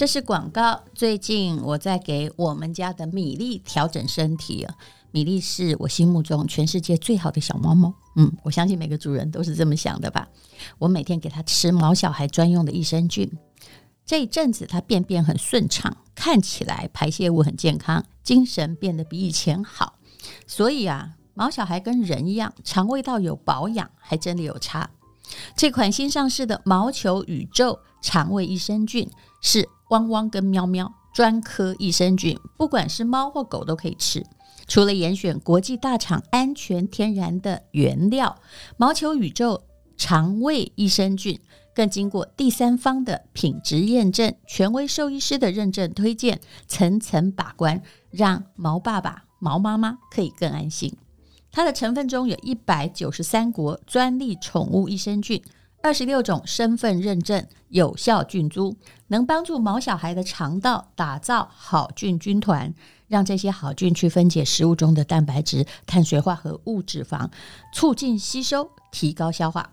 这是广告。最近我在给我们家的米粒调整身体。米粒是我心目中全世界最好的小猫猫。嗯，我相信每个主人都是这么想的吧。我每天给它吃毛小孩专用的益生菌。这一阵子它便便很顺畅，看起来排泄物很健康，精神变得比以前好。所以啊，毛小孩跟人一样，肠胃道有保养，还真的有差。这款新上市的毛球宇宙肠胃益生菌是汪汪跟喵喵专科益生菌，不管是猫或狗都可以吃。除了严选国际大厂安全天然的原料，毛球宇宙肠胃益生菌更经过第三方的品质验证、权威兽医师的认证推荐，层层把关，让毛爸爸、毛妈妈可以更安心。它的成分中有一百九十三国专利宠物益生菌，二十六种身份认证有效菌株，能帮助毛小孩的肠道打造好菌军团，让这些好菌去分解食物中的蛋白质、碳水化合物、脂肪，促进吸收，提高消化。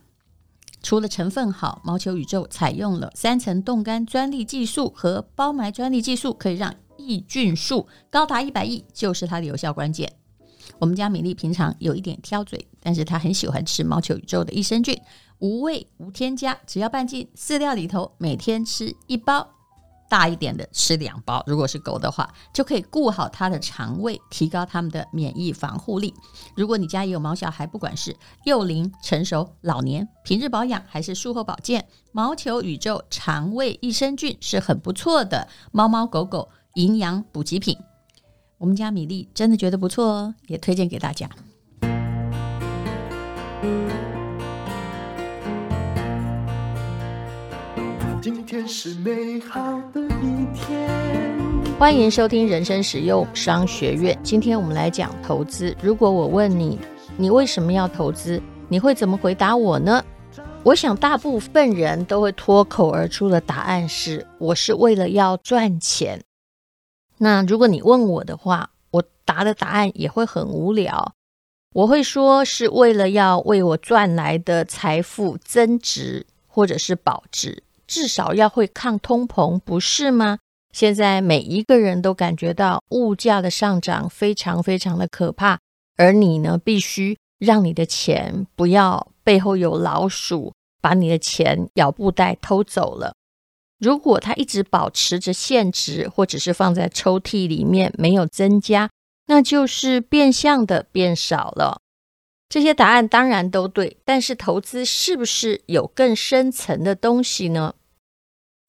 除了成分好，毛球宇宙采用了三层冻干专利技术和包埋专利技术，可以让抑菌数高达一百亿，就是它的有效关键。我们家米粒平常有一点挑嘴，但是他很喜欢吃毛球宇宙的益生菌，无味无添加，只要拌进饲料里头，每天吃一包，大一点的吃两包。如果是狗的话，就可以顾好它的肠胃，提高它们的免疫防护力。如果你家也有毛小孩，不管是幼龄、成熟、老年，平日保养还是术后保健，毛球宇宙肠胃益生菌是很不错的猫猫狗狗营养补给品。我们家米粒真的觉得不错哦，也推荐给大家。今天是美好的一天。欢迎收听人生实用商学院。今天我们来讲投资。如果我问你，你为什么要投资？你会怎么回答我呢？我想大部分人都会脱口而出的答案是：我是为了要赚钱。那如果你问我的话，我答的答案也会很无聊。我会说是为了要为我赚来的财富增值，或者是保值，至少要会抗通膨，不是吗？现在每一个人都感觉到物价的上涨非常非常的可怕，而你呢，必须让你的钱不要背后有老鼠把你的钱咬布袋偷走了。如果它一直保持着现值，或者是放在抽屉里面没有增加，那就是变相的变少了。这些答案当然都对，但是投资是不是有更深层的东西呢？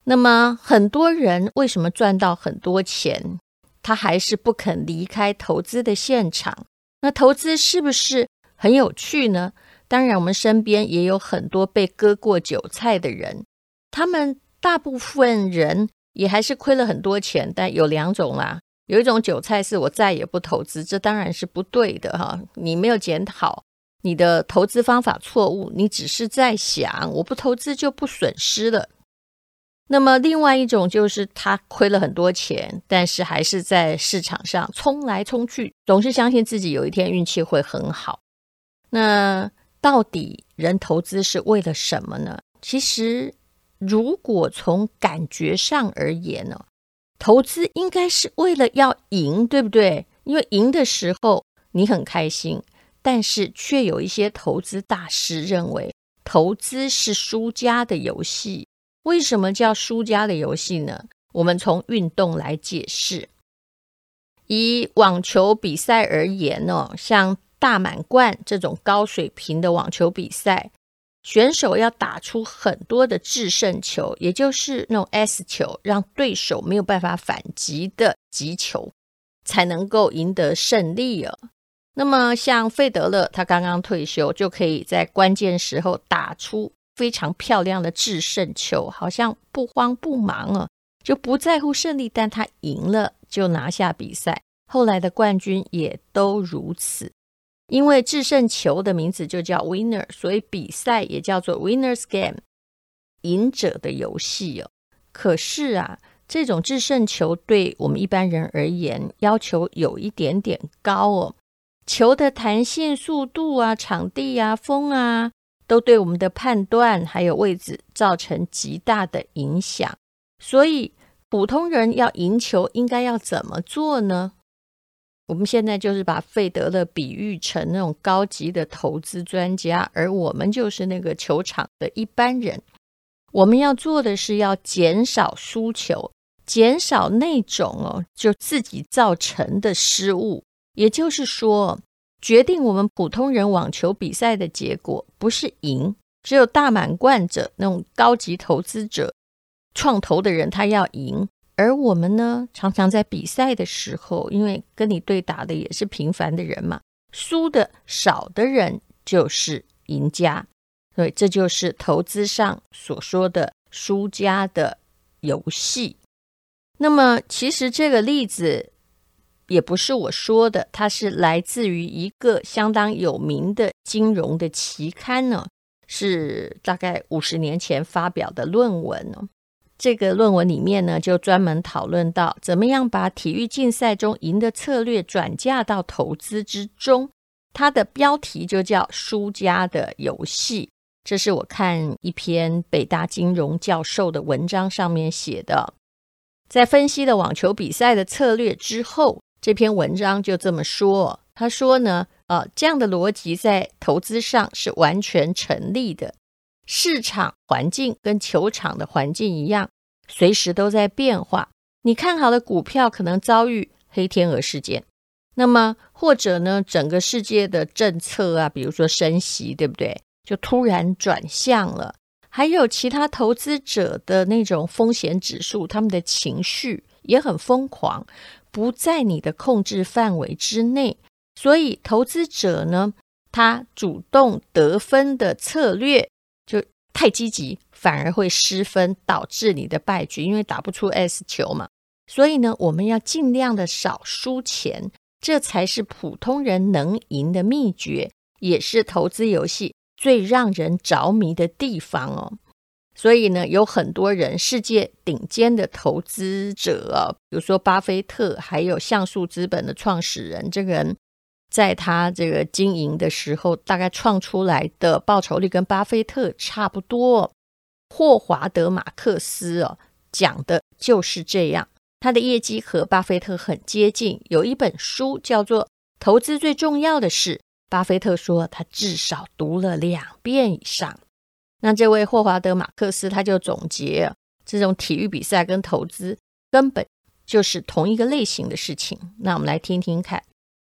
那么很多人为什么赚到很多钱，他还是不肯离开投资的现场？那投资是不是很有趣呢？当然，我们身边也有很多被割过韭菜的人，他们。大部分人也还是亏了很多钱，但有两种啦。有一种韭菜是我再也不投资，这当然是不对的哈。你没有检讨你的投资方法错误，你只是在想我不投资就不损失了。那么另外一种就是他亏了很多钱，但是还是在市场上冲来冲去，总是相信自己有一天运气会很好。那到底人投资是为了什么呢？其实。如果从感觉上而言呢，投资应该是为了要赢，对不对？因为赢的时候你很开心，但是却有一些投资大师认为，投资是输家的游戏。为什么叫输家的游戏呢？我们从运动来解释。以网球比赛而言呢，像大满贯这种高水平的网球比赛。选手要打出很多的制胜球，也就是那种 S 球，让对手没有办法反击的击球，才能够赢得胜利哦。那么像费德勒，他刚刚退休，就可以在关键时候打出非常漂亮的制胜球，好像不慌不忙哦，就不在乎胜利，但他赢了就拿下比赛。后来的冠军也都如此。因为制胜球的名字就叫 winner，所以比赛也叫做 winner's game，赢者的游戏哦。可是啊，这种制胜球对我们一般人而言，要求有一点点高哦。球的弹性、速度啊、场地啊、风啊，都对我们的判断还有位置造成极大的影响。所以普通人要赢球，应该要怎么做呢？我们现在就是把费德勒比喻成那种高级的投资专家，而我们就是那个球场的一般人。我们要做的是要减少输球，减少那种哦，就自己造成的失误。也就是说，决定我们普通人网球比赛的结果不是赢，只有大满贯者那种高级投资者、创投的人他要赢。而我们呢，常常在比赛的时候，因为跟你对打的也是平凡的人嘛，输的少的人就是赢家。所以这就是投资上所说的输家的游戏。那么，其实这个例子也不是我说的，它是来自于一个相当有名的金融的期刊呢，是大概五十年前发表的论文呢。这个论文里面呢，就专门讨论到怎么样把体育竞赛中赢的策略转嫁到投资之中。它的标题就叫“输家的游戏”。这是我看一篇北大金融教授的文章上面写的。在分析了网球比赛的策略之后，这篇文章就这么说：他说呢，呃，这样的逻辑在投资上是完全成立的。市场环境跟球场的环境一样，随时都在变化。你看好的股票可能遭遇黑天鹅事件，那么或者呢，整个世界的政策啊，比如说升息，对不对？就突然转向了。还有其他投资者的那种风险指数，他们的情绪也很疯狂，不在你的控制范围之内。所以投资者呢，他主动得分的策略。太积极反而会失分，导致你的败局，因为打不出 S 球嘛。所以呢，我们要尽量的少输钱，这才是普通人能赢的秘诀，也是投资游戏最让人着迷的地方哦。所以呢，有很多人，世界顶尖的投资者，比如说巴菲特，还有像素资本的创始人，这个人。在他这个经营的时候，大概创出来的报酬率跟巴菲特差不多。霍华德·马克思哦，讲的就是这样，他的业绩和巴菲特很接近。有一本书叫做《投资最重要的事》，巴菲特说他至少读了两遍以上。那这位霍华德·马克思他就总结，这种体育比赛跟投资根本就是同一个类型的事情。那我们来听听看。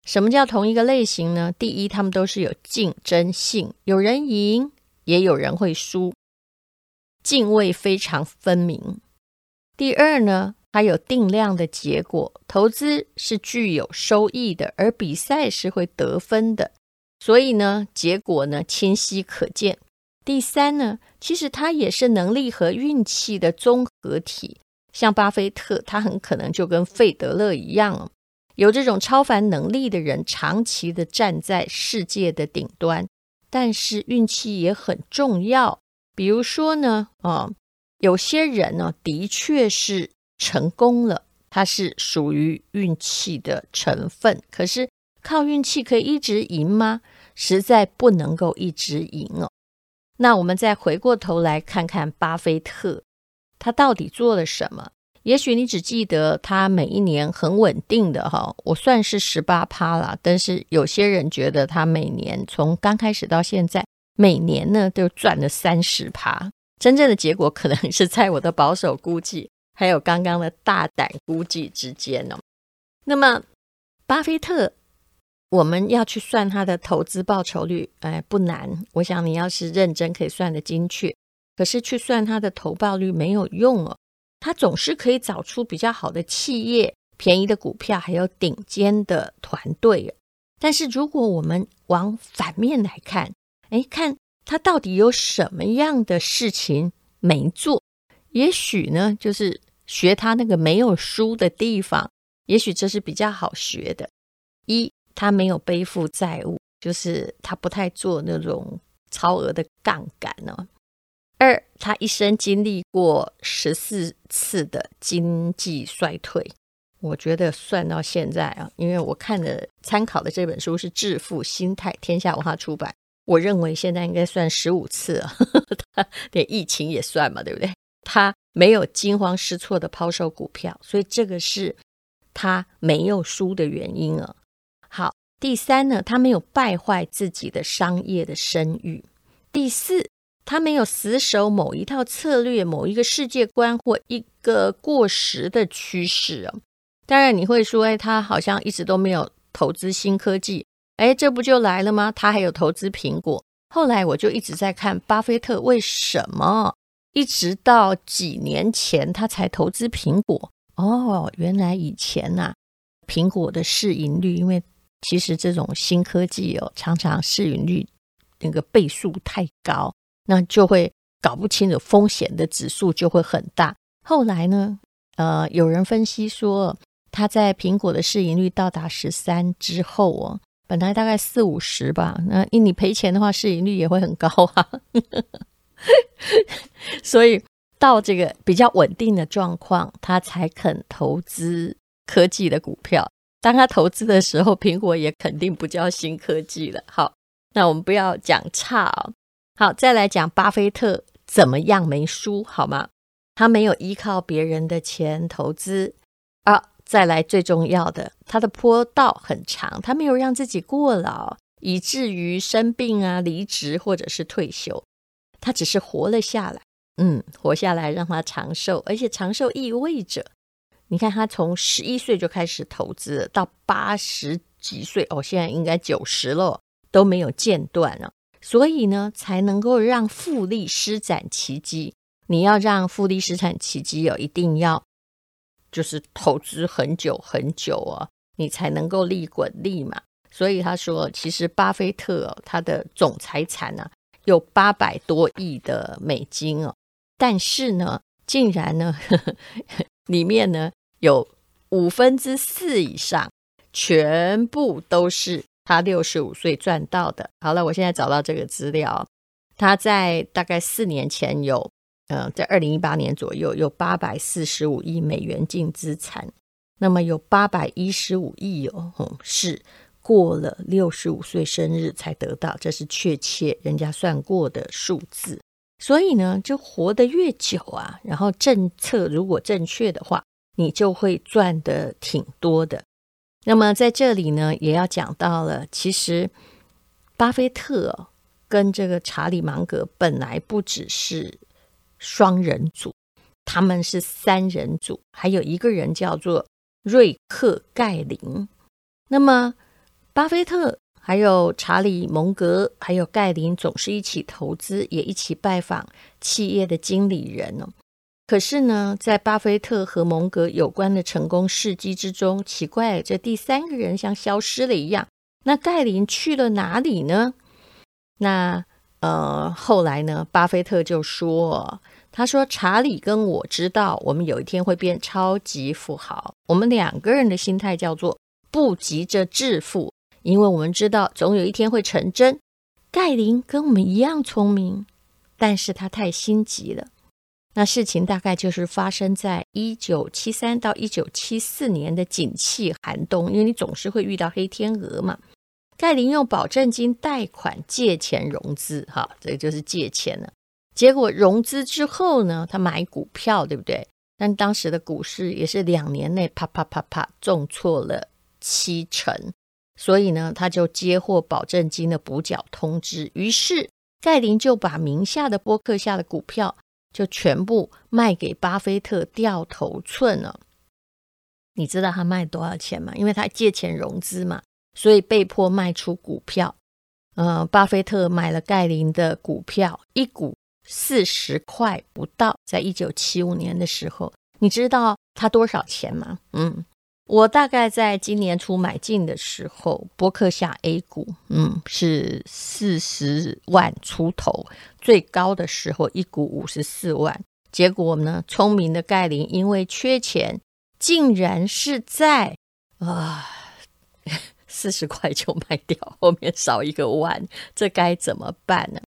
什么叫同一个类型呢？第一，他们都是有竞争性，有人赢，也有人会输，敬畏非常分明。第二呢，它有定量的结果，投资是具有收益的，而比赛是会得分的，所以呢，结果呢清晰可见。第三呢，其实它也是能力和运气的综合体，像巴菲特，他很可能就跟费德勒一样。有这种超凡能力的人，长期的站在世界的顶端，但是运气也很重要。比如说呢，啊，有些人呢，的确是成功了，他是属于运气的成分。可是靠运气可以一直赢吗？实在不能够一直赢哦。那我们再回过头来看看巴菲特，他到底做了什么？也许你只记得他每一年很稳定的哈，我算是十八趴了。但是有些人觉得他每年从刚开始到现在，每年呢都赚了三十趴。真正的结果可能是在我的保守估计，还有刚刚的大胆估计之间呢。那么，巴菲特，我们要去算他的投资报酬率，哎，不难。我想你要是认真，可以算得精确。可是去算他的投报率没有用哦。他总是可以找出比较好的企业、便宜的股票，还有顶尖的团队。但是，如果我们往反面来看，哎，看他到底有什么样的事情没做？也许呢，就是学他那个没有输的地方，也许这是比较好学的。一，他没有背负债务，就是他不太做那种超额的杠杆呢。二，他一生经历过十四次的经济衰退，我觉得算到现在啊，因为我看的参考的这本书是《致富心态》，天下文化出版，我认为现在应该算十五次了，他连疫情也算嘛，对不对？他没有惊慌失措的抛售股票，所以这个是他没有输的原因啊。好，第三呢，他没有败坏自己的商业的声誉。第四，他没有死守某一套策略、某一个世界观或一个过时的趋势啊。当然，你会说，哎，他好像一直都没有投资新科技，哎，这不就来了吗？他还有投资苹果。后来我就一直在看巴菲特为什么一直到几年前他才投资苹果。哦，原来以前呐、啊，苹果的市盈率，因为其实这种新科技哦，常常市盈率那个倍数太高，那就会搞不清楚风险的指数就会很大。后来呢，呃，有人分析说。他在苹果的市盈率到达十三之后哦，本来大概四五十吧，那因你赔钱的话，市盈率也会很高啊。所以到这个比较稳定的状况，他才肯投资科技的股票。当他投资的时候，苹果也肯定不叫新科技了。好，那我们不要讲差哦。好，再来讲巴菲特怎么样没输好吗？他没有依靠别人的钱投资啊。再来最重要的，他的坡道很长，他没有让自己过劳，以至于生病啊、离职或者是退休，他只是活了下来。嗯，活下来让他长寿，而且长寿意味着，你看他从十一岁就开始投资，到八十几岁，哦，现在应该九十了，都没有间断了，所以呢，才能够让复利施展奇迹。你要让复利施展奇迹，有一定要。就是投资很久很久啊，你才能够利滚利嘛。所以他说，其实巴菲特哦，他的总财产呢有八百多亿的美金哦，但是呢，竟然呢，呵 呵里面呢有五分之四以上全部都是他六十五岁赚到的。好了，我现在找到这个资料，他在大概四年前有。呃，在二零一八年左右，有八百四十五亿美元净资产，那么有八百一十五亿哦，是过了六十五岁生日才得到，这是确切人家算过的数字。所以呢，就活得越久啊，然后政策如果正确的话，你就会赚得挺多的。那么在这里呢，也要讲到了，其实巴菲特跟这个查理芒格本来不只是。双人组，他们是三人组，还有一个人叫做瑞克盖林。那么，巴菲特、还有查理蒙格、还有盖林，总是一起投资，也一起拜访企业的经理人哦。可是呢，在巴菲特和蒙格有关的成功事迹之中，奇怪，这第三个人像消失了一样。那盖林去了哪里呢？那呃，后来呢，巴菲特就说。他说：“查理跟我知道，我们有一天会变超级富豪。我们两个人的心态叫做不急着致富，因为我们知道总有一天会成真。盖林跟我们一样聪明，但是他太心急了。那事情大概就是发生在一九七三到一九七四年的景气寒冬，因为你总是会遇到黑天鹅嘛。盖林用保证金贷款借钱融资，哈，这就是借钱了。”结果融资之后呢，他买股票，对不对？但当时的股市也是两年内啪啪啪啪重挫了七成，所以呢，他就接获保证金的补缴通知。于是盖林就把名下的波克夏的股票就全部卖给巴菲特掉头寸了。你知道他卖多少钱吗？因为他借钱融资嘛，所以被迫卖出股票。呃，巴菲特买了盖林的股票，一股。四十块不到，在一九七五年的时候，你知道他多少钱吗？嗯，我大概在今年初买进的时候，波克夏 A 股，嗯，是四十万出头，最高的时候一股五十四万。结果呢，聪明的盖林因为缺钱，竟然是在啊四十块就卖掉，后面少一个万，这该怎么办呢？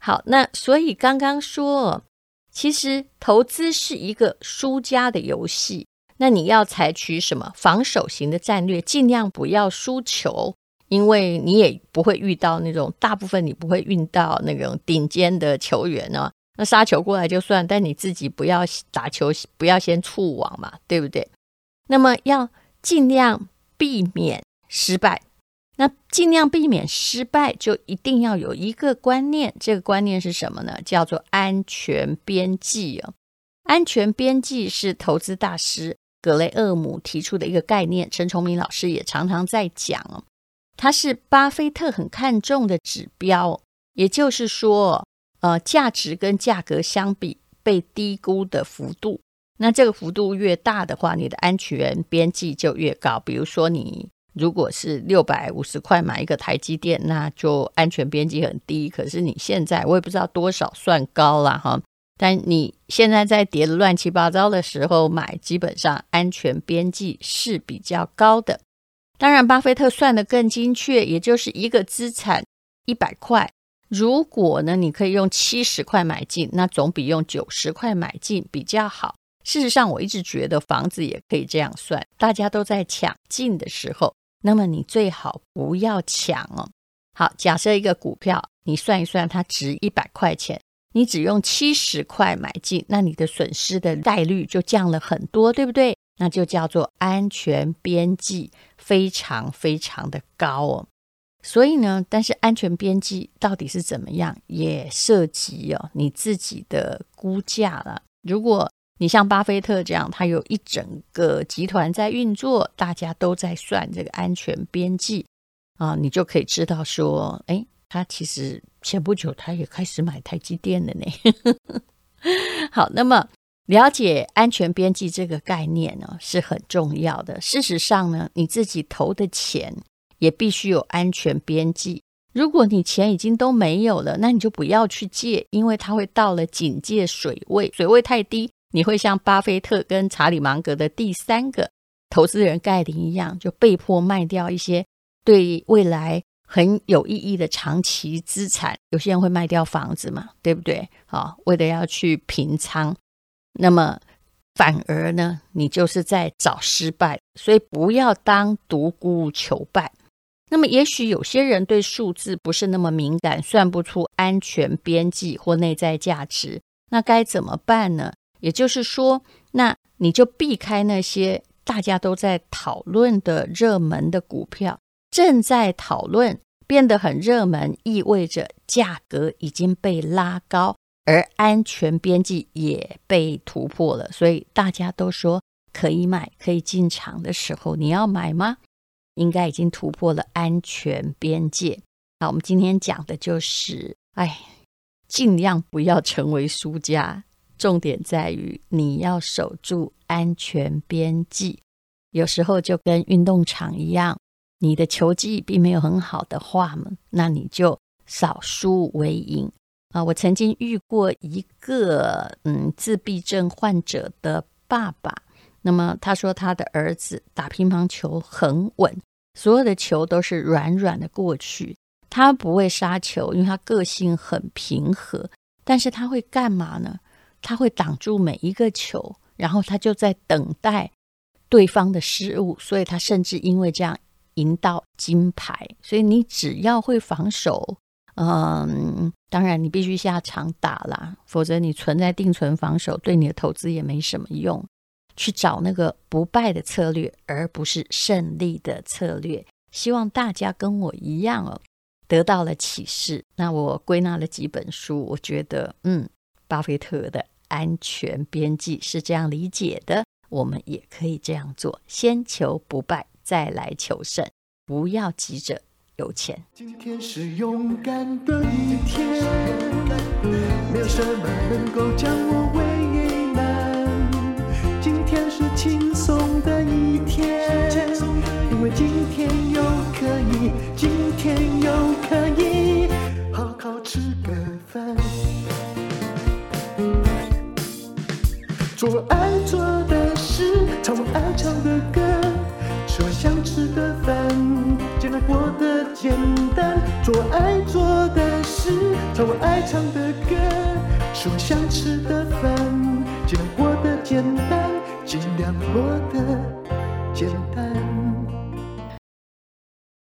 好，那所以刚刚说，其实投资是一个输家的游戏。那你要采取什么防守型的战略，尽量不要输球，因为你也不会遇到那种大部分你不会遇到那种顶尖的球员呢，那杀球过来就算，但你自己不要打球，不要先触网嘛，对不对？那么要尽量避免失败。那尽量避免失败，就一定要有一个观念，这个观念是什么呢？叫做安全边际哦。安全边际是投资大师格雷厄姆提出的一个概念，陈崇明老师也常常在讲哦。它是巴菲特很看重的指标，也就是说，呃，价值跟价格相比被低估的幅度，那这个幅度越大的话，你的安全边际就越高。比如说你。如果是六百五十块买一个台积电，那就安全边际很低。可是你现在我也不知道多少算高了哈，但你现在在跌得乱七八糟的时候买，基本上安全边际是比较高的。当然，巴菲特算得更精确，也就是一个资产一百块，如果呢你可以用七十块买进，那总比用九十块买进比较好。事实上，我一直觉得房子也可以这样算，大家都在抢进的时候。那么你最好不要抢哦。好，假设一个股票，你算一算，它值一百块钱，你只用七十块买进，那你的损失的概率就降了很多，对不对？那就叫做安全边际非常非常的高哦。所以呢，但是安全边际到底是怎么样，也涉及哦你自己的估价了。如果你像巴菲特这样，他有一整个集团在运作，大家都在算这个安全边际啊，你就可以知道说，哎，他其实前不久他也开始买台积电了呢。好，那么了解安全边际这个概念呢，是很重要的。事实上呢，你自己投的钱也必须有安全边际。如果你钱已经都没有了，那你就不要去借，因为它会到了警戒水位，水位太低。你会像巴菲特跟查理芒格的第三个投资人盖林一样，就被迫卖掉一些对未来很有意义的长期资产。有些人会卖掉房子嘛，对不对？好，为了要去平仓，那么反而呢，你就是在找失败。所以不要当独孤求败。那么也许有些人对数字不是那么敏感，算不出安全边际或内在价值，那该怎么办呢？也就是说，那你就避开那些大家都在讨论的热门的股票，正在讨论变得很热门，意味着价格已经被拉高，而安全边际也被突破了。所以大家都说可以买、可以进场的时候，你要买吗？应该已经突破了安全边界。好，我们今天讲的就是，哎，尽量不要成为输家。重点在于你要守住安全边际。有时候就跟运动场一样，你的球技并没有很好的话嘛，那你就少输为赢啊！我曾经遇过一个嗯自闭症患者的爸爸，那么他说他的儿子打乒乓球很稳，所有的球都是软软的过去，他不会杀球，因为他个性很平和，但是他会干嘛呢？他会挡住每一个球，然后他就在等待对方的失误，所以他甚至因为这样赢到金牌。所以你只要会防守，嗯，当然你必须下场打啦，否则你存在定存防守，对你的投资也没什么用。去找那个不败的策略，而不是胜利的策略。希望大家跟我一样哦，得到了启示。那我归纳了几本书，我觉得，嗯，巴菲特的。安全边际是这样理解的，我们也可以这样做：先求不败，再来求胜，不要急着有钱。今天是勇敢的一天，没有什么能够将我爱唱的歌，吃我想吃的